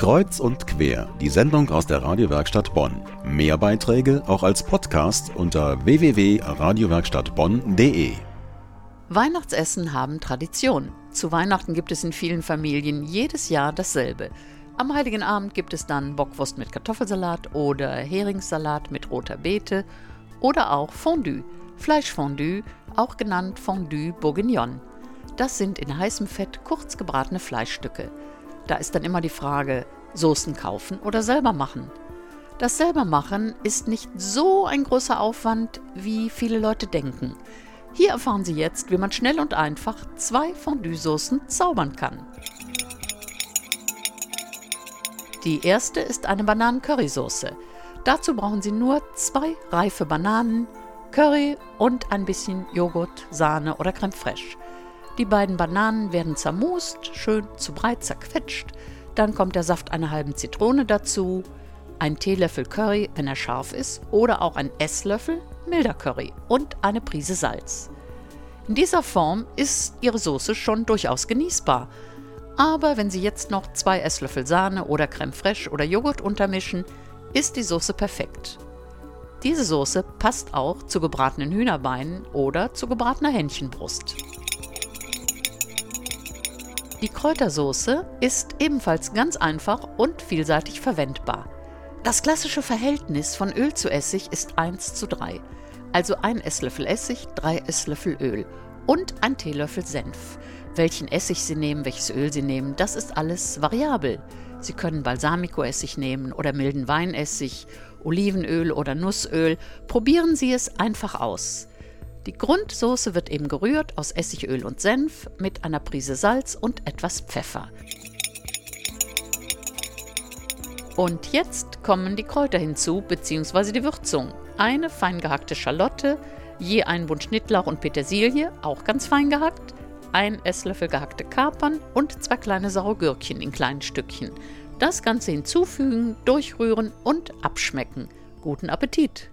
Kreuz und quer, die Sendung aus der Radiowerkstatt Bonn. Mehr Beiträge auch als Podcast unter www.radiowerkstattbonn.de. Weihnachtsessen haben Tradition. Zu Weihnachten gibt es in vielen Familien jedes Jahr dasselbe. Am Heiligen Abend gibt es dann Bockwurst mit Kartoffelsalat oder Heringssalat mit roter Beete oder auch Fondue, Fleischfondue, auch genannt Fondue Bourguignon. Das sind in heißem Fett kurz gebratene Fleischstücke. Da ist dann immer die Frage, Soßen kaufen oder selber machen. Das selber machen ist nicht so ein großer Aufwand, wie viele Leute denken. Hier erfahren Sie jetzt, wie man schnell und einfach zwei Fondue-Soßen zaubern kann. Die erste ist eine Bananen-Curry-Soße. Dazu brauchen Sie nur zwei reife Bananen, Curry und ein bisschen Joghurt, Sahne oder Creme fraiche. Die beiden Bananen werden zermust, schön zu breit zerquetscht. Dann kommt der Saft einer halben Zitrone dazu, ein Teelöffel Curry, wenn er scharf ist, oder auch ein Esslöffel milder Curry und eine Prise Salz. In dieser Form ist Ihre Soße schon durchaus genießbar. Aber wenn Sie jetzt noch zwei Esslöffel Sahne oder Creme fraiche oder Joghurt untermischen, ist die Soße perfekt. Diese Soße passt auch zu gebratenen Hühnerbeinen oder zu gebratener Hähnchenbrust. Die Kräutersoße ist ebenfalls ganz einfach und vielseitig verwendbar. Das klassische Verhältnis von Öl zu Essig ist 1 zu 3, also ein Esslöffel Essig, drei Esslöffel Öl und ein Teelöffel Senf. Welchen Essig Sie nehmen, welches Öl Sie nehmen, das ist alles variabel. Sie können Balsamicoessig nehmen oder milden Weinessig, Olivenöl oder Nussöl. Probieren Sie es einfach aus. Die Grundsoße wird eben gerührt aus Essigöl und Senf mit einer Prise Salz und etwas Pfeffer. Und jetzt kommen die Kräuter hinzu bzw. die Würzung. Eine fein gehackte Schalotte, je ein Bund Schnittlauch und Petersilie, auch ganz fein gehackt, ein Esslöffel gehackte Kapern und zwei kleine saure Gürkchen in kleinen Stückchen. Das Ganze hinzufügen, durchrühren und abschmecken. Guten Appetit!